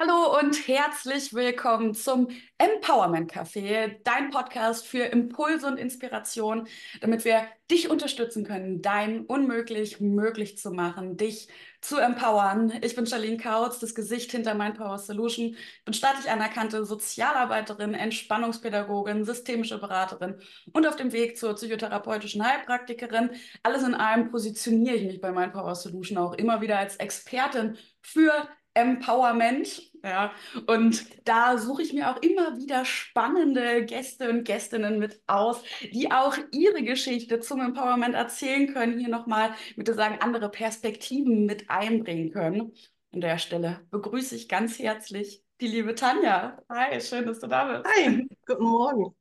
Hallo und herzlich willkommen zum Empowerment Café, dein Podcast für Impulse und Inspiration, damit wir dich unterstützen können, dein Unmöglich möglich zu machen, dich zu empowern. Ich bin Charlene Kautz, das Gesicht hinter Mindpower Solution, bin staatlich anerkannte Sozialarbeiterin, Entspannungspädagogin, systemische Beraterin und auf dem Weg zur psychotherapeutischen Heilpraktikerin. Alles in allem positioniere ich mich bei Mindpower Solution auch immer wieder als Expertin für Empowerment. Ja, und da suche ich mir auch immer wieder spannende Gäste und Gästinnen mit aus, die auch ihre Geschichte zum Empowerment erzählen können, hier nochmal, würde sagen, andere Perspektiven mit einbringen können. An der Stelle begrüße ich ganz herzlich die liebe Tanja. Hi, schön, dass du da bist. Hi, guten Morgen.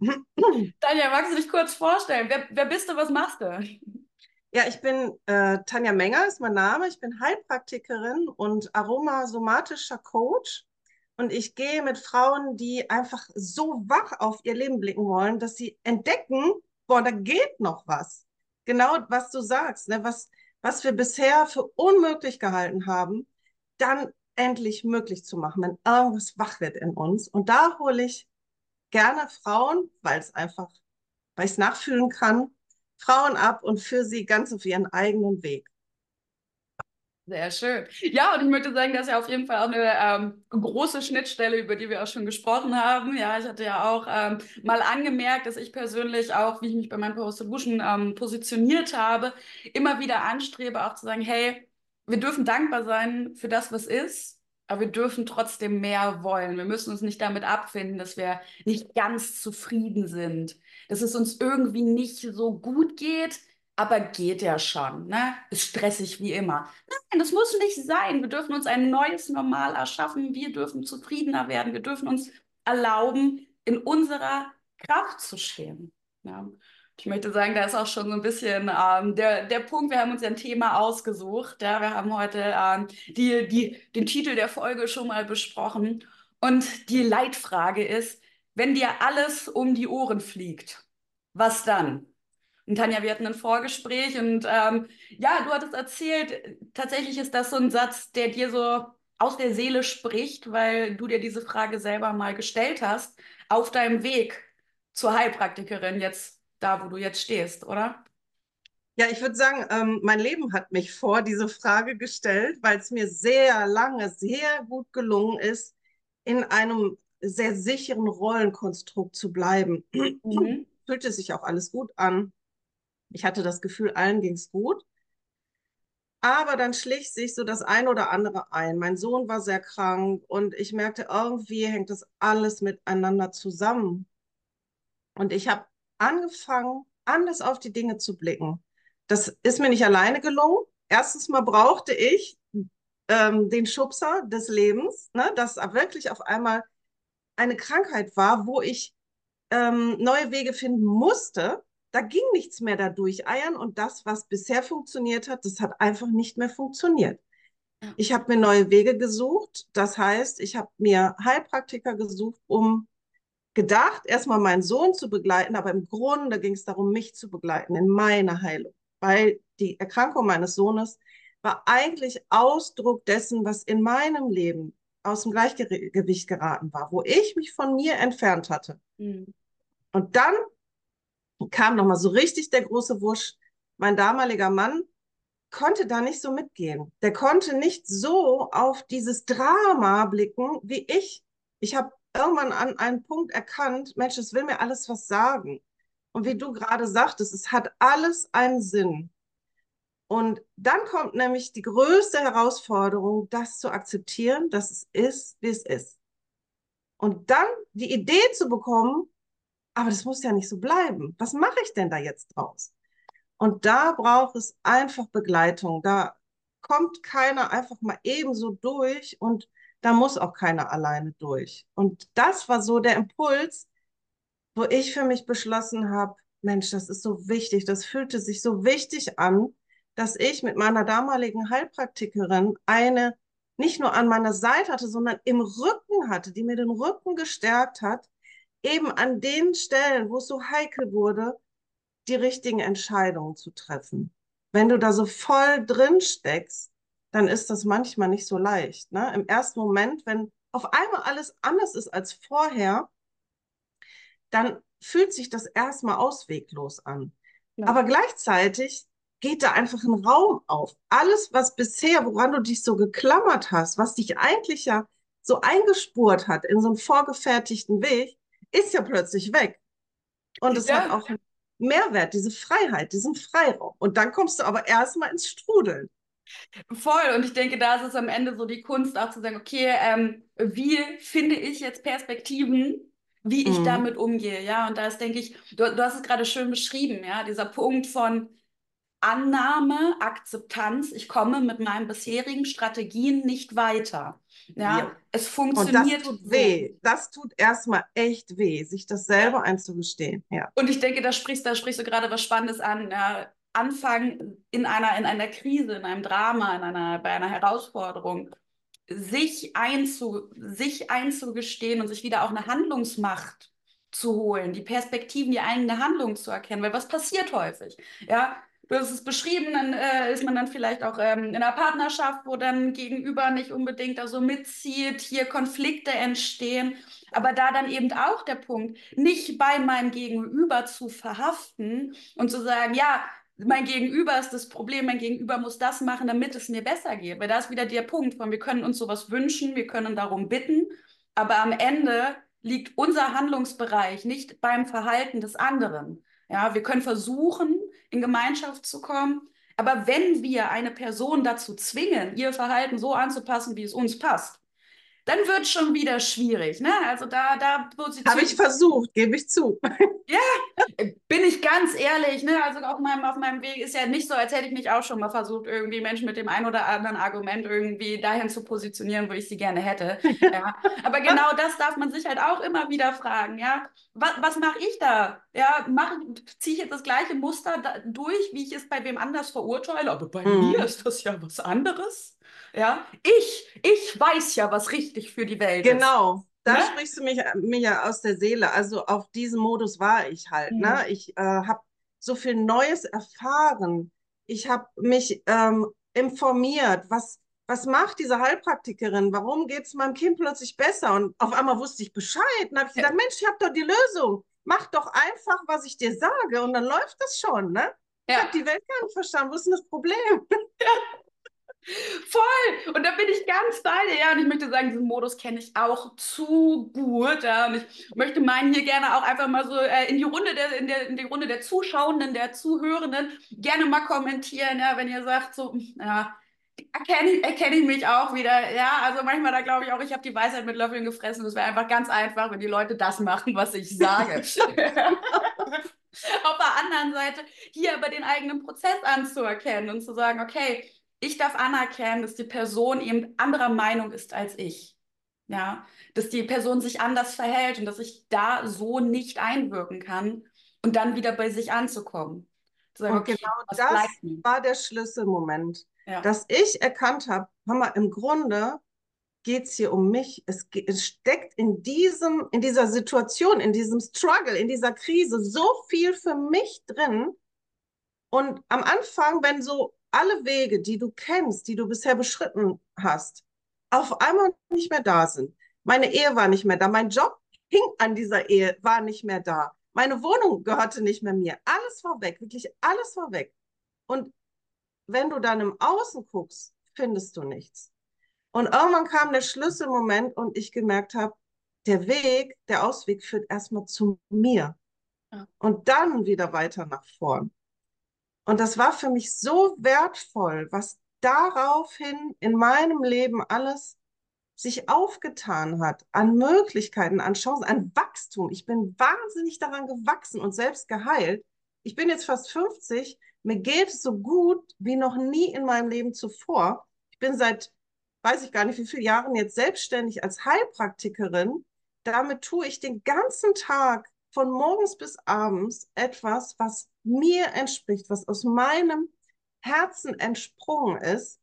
Tanja, magst du dich kurz vorstellen? Wer, wer bist du, was machst du? Ja, ich bin äh, Tanja Menger, ist mein Name. Ich bin Heilpraktikerin und aromasomatischer Coach. Und ich gehe mit Frauen, die einfach so wach auf ihr Leben blicken wollen, dass sie entdecken, boah, da geht noch was. Genau, was du sagst, ne? was, was wir bisher für unmöglich gehalten haben, dann endlich möglich zu machen, wenn irgendwas wach wird in uns. Und da hole ich gerne Frauen, weil es einfach, weil ich es nachfühlen kann, Frauen ab und führe sie ganz auf ihren eigenen Weg. Sehr schön. Ja, und ich möchte sagen, das ist ja auf jeden Fall auch eine ähm, große Schnittstelle, über die wir auch schon gesprochen haben. Ja, ich hatte ja auch ähm, mal angemerkt, dass ich persönlich auch, wie ich mich bei meinem Power Solution ähm, positioniert habe, immer wieder anstrebe, auch zu sagen, hey, wir dürfen dankbar sein für das, was ist, aber wir dürfen trotzdem mehr wollen. Wir müssen uns nicht damit abfinden, dass wir nicht ganz zufrieden sind, dass es uns irgendwie nicht so gut geht, aber geht ja schon, ne? Ist stressig wie immer. Nein, das muss nicht sein. Wir dürfen uns ein neues Normal erschaffen. Wir dürfen zufriedener werden. Wir dürfen uns erlauben, in unserer Kraft zu stehen. Ja. Ich möchte sagen, da ist auch schon so ein bisschen ähm, der, der Punkt, wir haben uns ja ein Thema ausgesucht. Ja? Wir haben heute ähm, die, die, den Titel der Folge schon mal besprochen. Und die Leitfrage ist, wenn dir alles um die Ohren fliegt, was dann? Und Tanja, wir hatten ein Vorgespräch und ähm, ja, du hattest erzählt, tatsächlich ist das so ein Satz, der dir so aus der Seele spricht, weil du dir diese Frage selber mal gestellt hast, auf deinem Weg zur Heilpraktikerin, jetzt da, wo du jetzt stehst, oder? Ja, ich würde sagen, ähm, mein Leben hat mich vor diese Frage gestellt, weil es mir sehr lange, sehr gut gelungen ist, in einem sehr sicheren Rollenkonstrukt zu bleiben. Mhm. Fühlte sich auch alles gut an. Ich hatte das Gefühl, allen ging es gut. Aber dann schlich sich so das ein oder andere ein. Mein Sohn war sehr krank und ich merkte, irgendwie hängt das alles miteinander zusammen. Und ich habe angefangen, anders auf die Dinge zu blicken. Das ist mir nicht alleine gelungen. Erstens mal brauchte ich ähm, den Schubser des Lebens, ne, dass wirklich auf einmal eine Krankheit war, wo ich ähm, neue Wege finden musste, da ging nichts mehr da durcheiern und das, was bisher funktioniert hat, das hat einfach nicht mehr funktioniert. Ich habe mir neue Wege gesucht. Das heißt, ich habe mir Heilpraktiker gesucht, um gedacht, erstmal meinen Sohn zu begleiten, aber im Grunde ging es darum, mich zu begleiten in meiner Heilung, weil die Erkrankung meines Sohnes war eigentlich Ausdruck dessen, was in meinem Leben aus dem Gleichgewicht geraten war, wo ich mich von mir entfernt hatte. Mhm. Und dann kam nochmal so richtig der große Wusch. Mein damaliger Mann konnte da nicht so mitgehen. Der konnte nicht so auf dieses Drama blicken wie ich. Ich habe irgendwann an einen Punkt erkannt, Mensch, es will mir alles was sagen. Und wie du gerade sagtest, es hat alles einen Sinn. Und dann kommt nämlich die größte Herausforderung, das zu akzeptieren, dass es ist, wie es ist. Und dann die Idee zu bekommen, aber das muss ja nicht so bleiben. Was mache ich denn da jetzt draus? Und da braucht es einfach Begleitung. Da kommt keiner einfach mal ebenso durch und da muss auch keiner alleine durch. Und das war so der Impuls, wo ich für mich beschlossen habe, Mensch, das ist so wichtig, das fühlte sich so wichtig an, dass ich mit meiner damaligen Heilpraktikerin eine nicht nur an meiner Seite hatte, sondern im Rücken hatte, die mir den Rücken gestärkt hat, eben an den Stellen, wo es so heikel wurde, die richtigen Entscheidungen zu treffen. Wenn du da so voll drin steckst, dann ist das manchmal nicht so leicht. Ne? Im ersten Moment, wenn auf einmal alles anders ist als vorher, dann fühlt sich das erstmal ausweglos an. Ja. Aber gleichzeitig geht da einfach ein Raum auf. Alles, was bisher, woran du dich so geklammert hast, was dich eigentlich ja so eingespurt hat in so einen vorgefertigten Weg, ist ja plötzlich weg. Und es ja. hat auch einen Mehrwert, diese Freiheit, diesen Freiraum. Und dann kommst du aber erstmal ins Strudeln. Voll. Und ich denke, da ist es am Ende so die Kunst, auch zu sagen, okay, ähm, wie finde ich jetzt Perspektiven, wie ich mhm. damit umgehe, ja. Und da ist, denke ich, du, du hast es gerade schön beschrieben, ja, dieser Punkt von Annahme, Akzeptanz, ich komme mit meinen bisherigen Strategien nicht weiter. Ja, ja. es funktioniert. Und das tut weh. Das tut erstmal echt weh, sich das selber ja. einzugestehen. Ja. Und ich denke, da sprichst, da sprichst du gerade was Spannendes an. Ja, Anfang in einer, in einer Krise, in einem Drama, in einer, bei einer Herausforderung, sich, einzu, sich einzugestehen und sich wieder auch eine Handlungsmacht zu holen, die Perspektiven, die eigene Handlung zu erkennen, weil was passiert häufig? Ja, du hast es beschrieben, dann äh, ist man dann vielleicht auch ähm, in einer Partnerschaft, wo dann Gegenüber nicht unbedingt da so mitzieht, hier Konflikte entstehen. Aber da dann eben auch der Punkt, nicht bei meinem Gegenüber zu verhaften und zu sagen, ja, mein Gegenüber ist das Problem, mein Gegenüber muss das machen, damit es mir besser geht. Weil da ist wieder der Punkt von, wir können uns sowas wünschen, wir können darum bitten, aber am Ende liegt unser Handlungsbereich nicht beim Verhalten des anderen. Ja, wir können versuchen, in Gemeinschaft zu kommen, aber wenn wir eine Person dazu zwingen, ihr Verhalten so anzupassen, wie es uns passt, dann wird es schon wieder schwierig. Ne? Also da, da. Habe ich versucht, gebe ich zu. Ja, bin ich ganz ehrlich. Ne? Also auf meinem, auf meinem Weg ist ja nicht so, als hätte ich mich auch schon mal versucht, irgendwie Menschen mit dem einen oder anderen Argument irgendwie dahin zu positionieren, wo ich sie gerne hätte. Ja. Aber genau das darf man sich halt auch immer wieder fragen. Ja, was, was mache ich da? Ja, ziehe ich jetzt das gleiche Muster da, durch, wie ich es bei wem anders verurteile? Aber bei mhm. mir ist das ja was anderes. Ja, ich, ich weiß ja, was richtig für die Welt genau. ist. Genau. Da ne? sprichst du mich, mir ja aus der Seele. Also auf diesem Modus war ich halt. Ne? Mhm. Ne? Ich äh, habe so viel Neues erfahren. Ich habe mich ähm, informiert, was, was macht diese Heilpraktikerin? Warum geht es meinem Kind plötzlich besser? Und auf einmal wusste ich Bescheid. Und habe ich gesagt, ja. Mensch, ich habe doch die Lösung. Mach doch einfach, was ich dir sage und dann läuft das schon. Ne? Ja. Ich habe die Welt gar nicht verstanden. Wo ist denn das Problem? Ja. Voll! Und da bin ich ganz bei dir. Ja, und ich möchte sagen, diesen Modus kenne ich auch zu gut. Ja. Und ich möchte meinen hier gerne auch einfach mal so äh, in die Runde der, in der, in die Runde der Zuschauenden, der Zuhörenden gerne mal kommentieren, ja, wenn ihr sagt, so, ja, erkenne, erkenne ich mich auch wieder. Ja, also manchmal da glaube ich auch, ich habe die Weisheit mit Löffeln gefressen. Es wäre einfach ganz einfach, wenn die Leute das machen, was ich sage. Auf der anderen Seite hier aber den eigenen Prozess anzuerkennen und zu sagen, okay, ich darf anerkennen, dass die Person eben anderer Meinung ist als ich. Ja, dass die Person sich anders verhält und dass ich da so nicht einwirken kann und dann wieder bei sich anzukommen. Sagen, und okay, genau das war der Schlüsselmoment, ja. dass ich erkannt habe, im Grunde geht es hier um mich. Es, es, steckt in, diesem, in dieser Situation, in diesem Struggle, in dieser Krise so viel für mich drin. Und am Anfang, wenn so alle Wege, die du kennst, die du bisher beschritten hast, auf einmal nicht mehr da sind. Meine Ehe war nicht mehr da, mein Job hing an dieser Ehe, war nicht mehr da. Meine Wohnung gehörte nicht mehr mir. Alles war weg, wirklich alles war weg. Und wenn du dann im Außen guckst, findest du nichts. Und irgendwann kam der Schlüsselmoment und ich gemerkt habe, der Weg, der Ausweg führt erstmal zu mir. Ja. Und dann wieder weiter nach vorn. Und das war für mich so wertvoll, was daraufhin in meinem Leben alles sich aufgetan hat, an Möglichkeiten, an Chancen, an Wachstum. Ich bin wahnsinnig daran gewachsen und selbst geheilt. Ich bin jetzt fast 50. Mir geht es so gut wie noch nie in meinem Leben zuvor. Ich bin seit, weiß ich gar nicht, wie viele Jahren jetzt selbstständig als Heilpraktikerin. Damit tue ich den ganzen Tag von morgens bis abends etwas, was mir entspricht, was aus meinem Herzen entsprungen ist.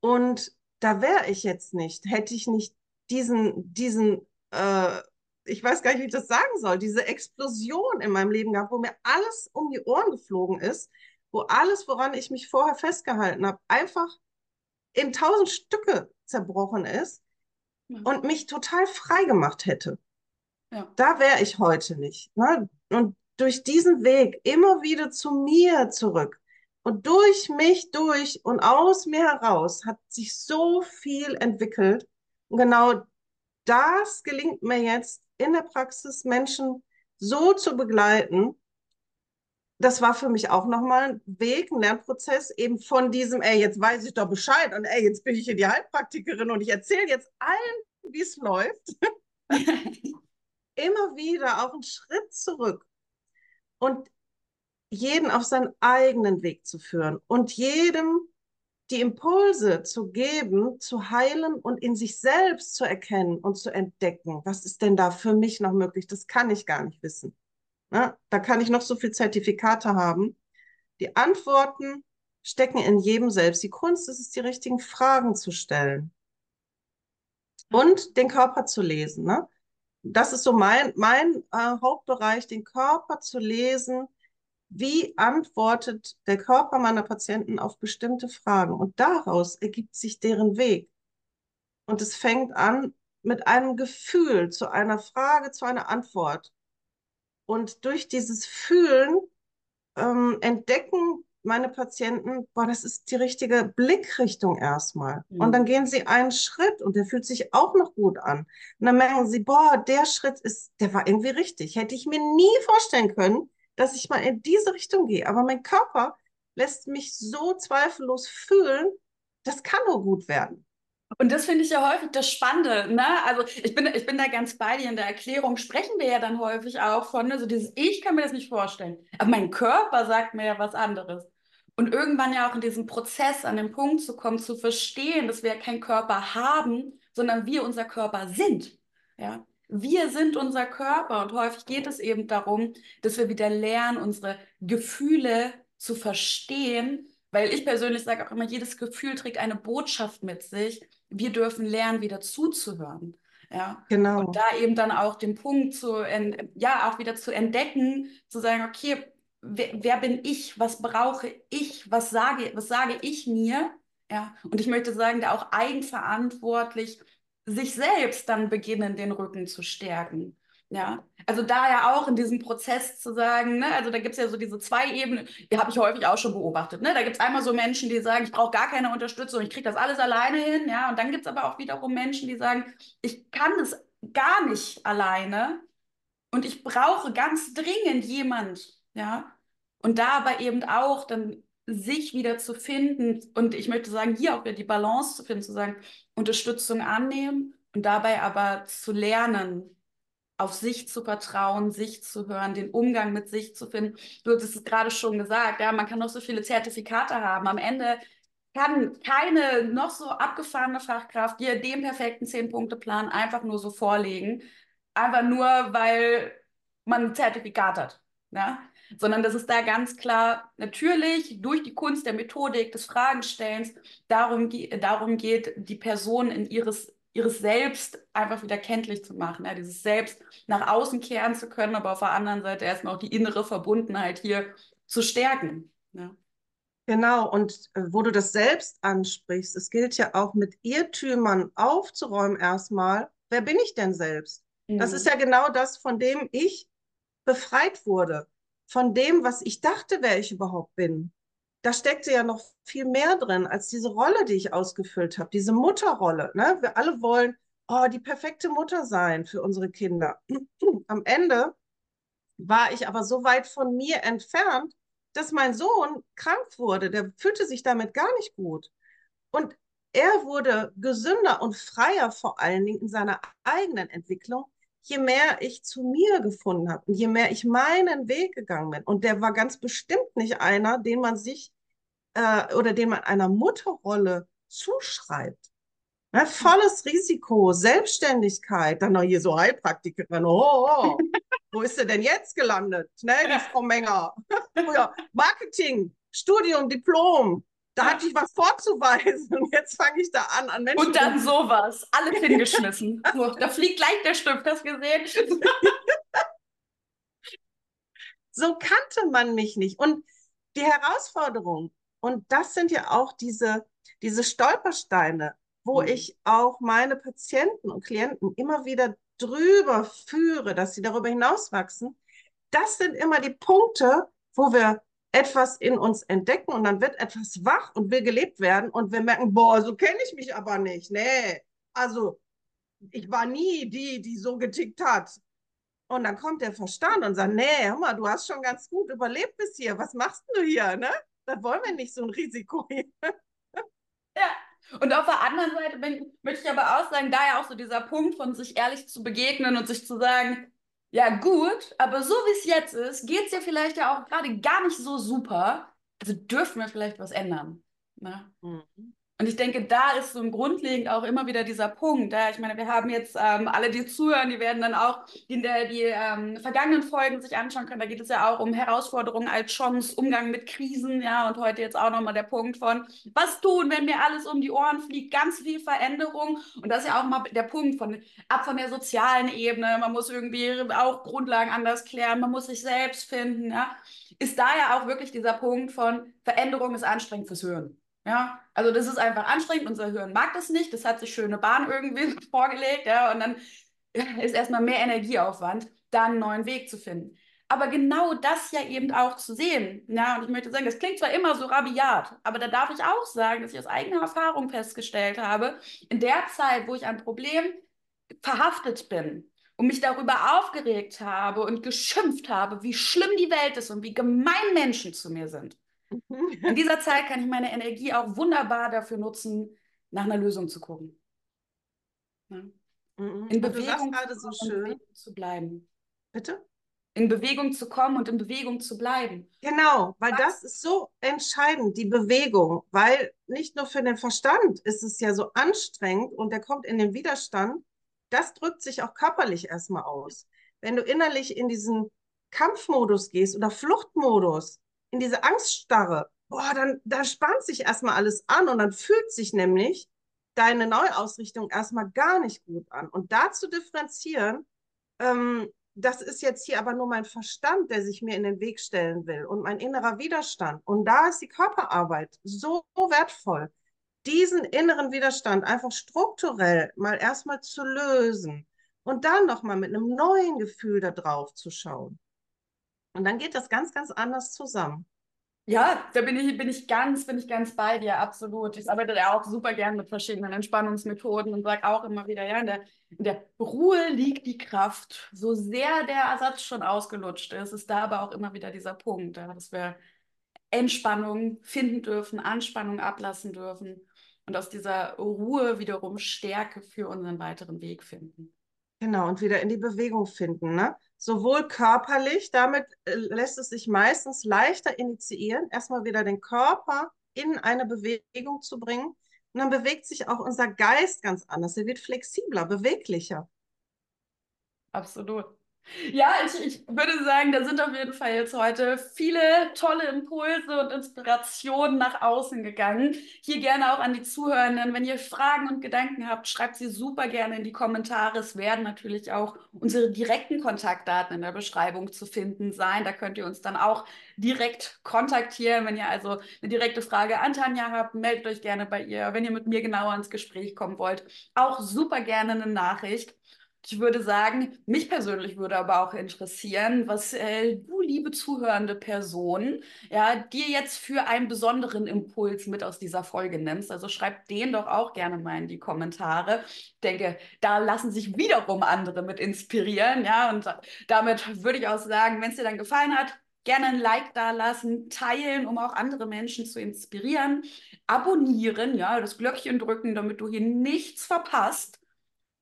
Und da wäre ich jetzt nicht, hätte ich nicht diesen, diesen, äh, ich weiß gar nicht, wie ich das sagen soll, diese Explosion in meinem Leben gehabt, wo mir alles um die Ohren geflogen ist, wo alles, woran ich mich vorher festgehalten habe, einfach in tausend Stücke zerbrochen ist. ja. und mich total frei gemacht hätte. Ja. Da wäre ich heute nicht. Ne? Und durch diesen Weg immer wieder zu mir zurück und durch mich durch und aus mir heraus hat sich so viel entwickelt. Und genau das gelingt mir jetzt in der Praxis, Menschen so zu begleiten. Das war für mich auch nochmal ein Weg, ein Lernprozess, eben von diesem, ey, jetzt weiß ich doch Bescheid und ey, jetzt bin ich hier die Heilpraktikerin und ich erzähle jetzt allen, wie es läuft. Immer wieder auch einen Schritt zurück und jeden auf seinen eigenen Weg zu führen und jedem die Impulse zu geben, zu heilen und in sich selbst zu erkennen und zu entdecken, was ist denn da für mich noch möglich? Das kann ich gar nicht wissen. Na, da kann ich noch so viel Zertifikate haben. Die Antworten stecken in jedem selbst. Die Kunst ist es, die richtigen Fragen zu stellen und den Körper zu lesen. Ne? Das ist so mein, mein äh, Hauptbereich, den Körper zu lesen, wie antwortet der Körper meiner Patienten auf bestimmte Fragen? Und daraus ergibt sich deren Weg. Und es fängt an mit einem Gefühl zu einer Frage, zu einer Antwort. Und durch dieses Fühlen ähm, entdecken meine Patienten, boah, das ist die richtige Blickrichtung erstmal. Mhm. Und dann gehen sie einen Schritt und der fühlt sich auch noch gut an. Und dann merken sie, boah, der Schritt ist, der war irgendwie richtig. Hätte ich mir nie vorstellen können, dass ich mal in diese Richtung gehe. Aber mein Körper lässt mich so zweifellos fühlen, das kann nur gut werden. Und das finde ich ja häufig das Spannende. Ne? Also ich bin, ich bin da ganz bei dir in der Erklärung, sprechen wir ja dann häufig auch von, ne, so dieses Ich kann mir das nicht vorstellen. Aber mein Körper sagt mir ja was anderes. Und irgendwann ja auch in diesem Prozess an den Punkt zu kommen, zu verstehen, dass wir keinen Körper haben, sondern wir unser Körper sind. Ja? Wir sind unser Körper und häufig geht es eben darum, dass wir wieder lernen, unsere Gefühle zu verstehen, weil ich persönlich sage auch immer, jedes Gefühl trägt eine Botschaft mit sich. Wir dürfen lernen, wieder zuzuhören. Ja, genau. Und da eben dann auch den Punkt zu, ja, auch wieder zu entdecken, zu sagen, okay, wer, wer bin ich? Was brauche ich? Was sage, was sage ich mir? Ja, und ich möchte sagen, da auch eigenverantwortlich sich selbst dann beginnen, den Rücken zu stärken. Ja, also da ja auch in diesem Prozess zu sagen, ne, also da gibt es ja so diese zwei Ebenen, die habe ich häufig auch schon beobachtet. Ne? Da gibt es einmal so Menschen, die sagen, ich brauche gar keine Unterstützung, ich kriege das alles alleine hin, ja, und dann gibt es aber auch wiederum Menschen, die sagen, ich kann das gar nicht alleine und ich brauche ganz dringend jemand, ja. Und da aber eben auch dann sich wieder zu finden und ich möchte sagen, hier auch wieder die Balance zu finden, zu sagen, Unterstützung annehmen und dabei aber zu lernen, auf sich zu vertrauen, sich zu hören, den Umgang mit sich zu finden. Du hast es gerade schon gesagt, ja, man kann noch so viele Zertifikate haben. Am Ende kann keine noch so abgefahrene Fachkraft dir den perfekten Zehn-Punkte-Plan einfach nur so vorlegen. Einfach nur, weil man ein Zertifikat hat. Ja? sondern dass es da ganz klar natürlich durch die Kunst der Methodik, des Fragenstellens darum, darum geht, die Person in ihres, ihres Selbst einfach wieder kenntlich zu machen, ja, dieses Selbst nach außen kehren zu können, aber auf der anderen Seite erstmal auch die innere Verbundenheit hier zu stärken. Ja. Genau, und äh, wo du das selbst ansprichst, es gilt ja auch mit Irrtümern aufzuräumen erstmal, wer bin ich denn selbst? Mhm. Das ist ja genau das, von dem ich befreit wurde von dem, was ich dachte, wer ich überhaupt bin. Da steckte ja noch viel mehr drin als diese Rolle, die ich ausgefüllt habe, diese Mutterrolle. Ne? Wir alle wollen oh, die perfekte Mutter sein für unsere Kinder. Am Ende war ich aber so weit von mir entfernt, dass mein Sohn krank wurde. Der fühlte sich damit gar nicht gut. Und er wurde gesünder und freier vor allen Dingen in seiner eigenen Entwicklung, je mehr ich zu mir gefunden habe und je mehr ich meinen Weg gegangen bin, und der war ganz bestimmt nicht einer, den man sich äh, oder den man einer Mutterrolle zuschreibt. Ne, volles Risiko, Selbstständigkeit, dann noch hier so Heilpraktikerin. Oh, oh. wo ist sie denn jetzt gelandet? Ne, die Frau Menger. Marketing, Studium, Diplom, da hatte ich was vorzuweisen und jetzt fange ich da an, an Menschen. Und dann sowas, alles hingeschmissen. so, da fliegt gleich der Stift, hast du gesehen? so kannte man mich nicht. Und die Herausforderung, und das sind ja auch diese, diese Stolpersteine, wo mhm. ich auch meine Patienten und Klienten immer wieder drüber führe, dass sie darüber hinauswachsen, das sind immer die Punkte, wo wir etwas in uns entdecken und dann wird etwas wach und will gelebt werden und wir merken, boah, so kenne ich mich aber nicht. Nee, also ich war nie die, die so getickt hat. Und dann kommt der Verstand und sagt, nee, hör mal, du hast schon ganz gut überlebt bis hier. Was machst du hier, ne? Das wollen wir nicht, so ein Risiko hier. Ja, und auf der anderen Seite bin, möchte ich aber auch sagen, da ja auch so dieser Punkt von sich ehrlich zu begegnen und sich zu sagen, ja gut, aber so wie es jetzt ist, geht es ja vielleicht ja auch gerade gar nicht so super. Also dürfen wir vielleicht was ändern. Ne? Mhm. Und ich denke, da ist so grundlegend auch immer wieder dieser Punkt. Ja? Ich meine, wir haben jetzt ähm, alle, die zuhören, die werden dann auch in der, die ähm, vergangenen Folgen sich anschauen können. Da geht es ja auch um Herausforderungen als Chance, Umgang mit Krisen. Ja, und heute jetzt auch nochmal der Punkt von, was tun, wenn mir alles um die Ohren fliegt? Ganz viel Veränderung. Und das ist ja auch mal der Punkt von ab von der sozialen Ebene. Man muss irgendwie auch Grundlagen anders klären. Man muss sich selbst finden. Ja? Ist da ja auch wirklich dieser Punkt von Veränderung ist anstrengend fürs Hören. Ja, also das ist einfach anstrengend. Unser Hirn mag das nicht. Das hat sich schöne Bahn irgendwie vorgelegt, ja, und dann ist erstmal mehr Energieaufwand, da einen neuen Weg zu finden. Aber genau das ja eben auch zu sehen. Ja, und ich möchte sagen, das klingt zwar immer so rabiat, aber da darf ich auch sagen, dass ich aus eigener Erfahrung festgestellt habe, in der Zeit, wo ich ein Problem verhaftet bin und mich darüber aufgeregt habe und geschimpft habe, wie schlimm die Welt ist und wie gemein Menschen zu mir sind, in dieser Zeit kann ich meine Energie auch wunderbar dafür nutzen, nach einer Lösung zu gucken. Ja. Mhm. In Bewegung so schön. zu bleiben. Bitte? In Bewegung zu kommen und in Bewegung zu bleiben. Genau, weil das ist so entscheidend, die Bewegung, weil nicht nur für den Verstand ist es ja so anstrengend und der kommt in den Widerstand, das drückt sich auch körperlich erstmal aus. Wenn du innerlich in diesen Kampfmodus gehst oder Fluchtmodus, in diese Angststarre, boah, dann, dann spannt sich erstmal alles an und dann fühlt sich nämlich deine Neuausrichtung erstmal gar nicht gut an. Und da zu differenzieren, ähm, das ist jetzt hier aber nur mein Verstand, der sich mir in den Weg stellen will und mein innerer Widerstand. Und da ist die Körperarbeit so wertvoll, diesen inneren Widerstand einfach strukturell mal erstmal zu lösen und dann nochmal mit einem neuen Gefühl da drauf zu schauen. Und dann geht das ganz, ganz anders zusammen. Ja, da bin ich, bin ich ganz, bin ich ganz bei dir, absolut. Ich arbeite ja auch super gern mit verschiedenen Entspannungsmethoden und sage auch immer wieder, ja, in der, in der Ruhe liegt die Kraft. So sehr der Ersatz schon ausgelutscht ist, ist da aber auch immer wieder dieser Punkt, ja, dass wir Entspannung finden dürfen, Anspannung ablassen dürfen und aus dieser Ruhe wiederum Stärke für unseren weiteren Weg finden. Genau, und wieder in die Bewegung finden, ne? sowohl körperlich, damit äh, lässt es sich meistens leichter initiieren, erstmal wieder den Körper in eine Bewegung zu bringen. Und dann bewegt sich auch unser Geist ganz anders. Er wird flexibler, beweglicher. Absolut. Ja, ich, ich würde sagen, da sind auf jeden Fall jetzt heute viele tolle Impulse und Inspirationen nach außen gegangen. Hier gerne auch an die Zuhörenden. Wenn ihr Fragen und Gedanken habt, schreibt sie super gerne in die Kommentare. Es werden natürlich auch unsere direkten Kontaktdaten in der Beschreibung zu finden sein. Da könnt ihr uns dann auch direkt kontaktieren. Wenn ihr also eine direkte Frage an Tanja habt, meldet euch gerne bei ihr. Wenn ihr mit mir genauer ins Gespräch kommen wollt, auch super gerne eine Nachricht. Ich würde sagen, mich persönlich würde aber auch interessieren, was äh, du, liebe zuhörende Person, ja, dir jetzt für einen besonderen Impuls mit aus dieser Folge nimmst. Also schreib den doch auch gerne mal in die Kommentare. Ich denke, da lassen sich wiederum andere mit inspirieren, ja. Und damit würde ich auch sagen, wenn es dir dann gefallen hat, gerne ein Like da lassen, teilen, um auch andere Menschen zu inspirieren, abonnieren, ja, das Glöckchen drücken, damit du hier nichts verpasst.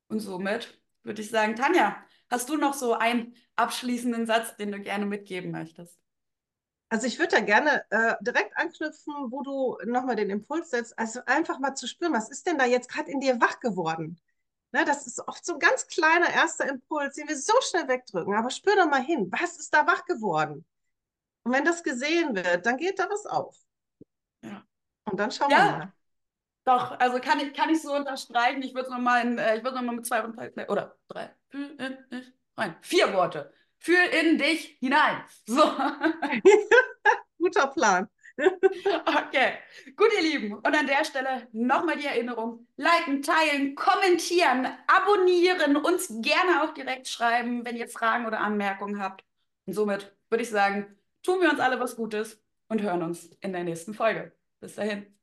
Und somit würde ich sagen, Tanja, hast du noch so einen abschließenden Satz, den du gerne mitgeben möchtest? Also ich würde da gerne äh, direkt anknüpfen, wo du nochmal den Impuls setzt, also einfach mal zu spüren, was ist denn da jetzt gerade in dir wach geworden? Ne, das ist oft so ein ganz kleiner erster Impuls, den wir so schnell wegdrücken. Aber spür doch mal hin, was ist da wach geworden? Und wenn das gesehen wird, dann geht da was auf. Ja. Und dann schauen ja. wir mal. Doch, also kann ich, kann ich so unterstreichen. Ich würde es nochmal äh, noch mit zwei oder drei, für in dich rein. Vier Worte. Fühl in dich hinein. So. Guter Plan. Okay, gut, ihr Lieben. Und an der Stelle nochmal die Erinnerung: liken, teilen, kommentieren, abonnieren, uns gerne auch direkt schreiben, wenn ihr Fragen oder Anmerkungen habt. Und somit würde ich sagen, tun wir uns alle was Gutes und hören uns in der nächsten Folge. Bis dahin.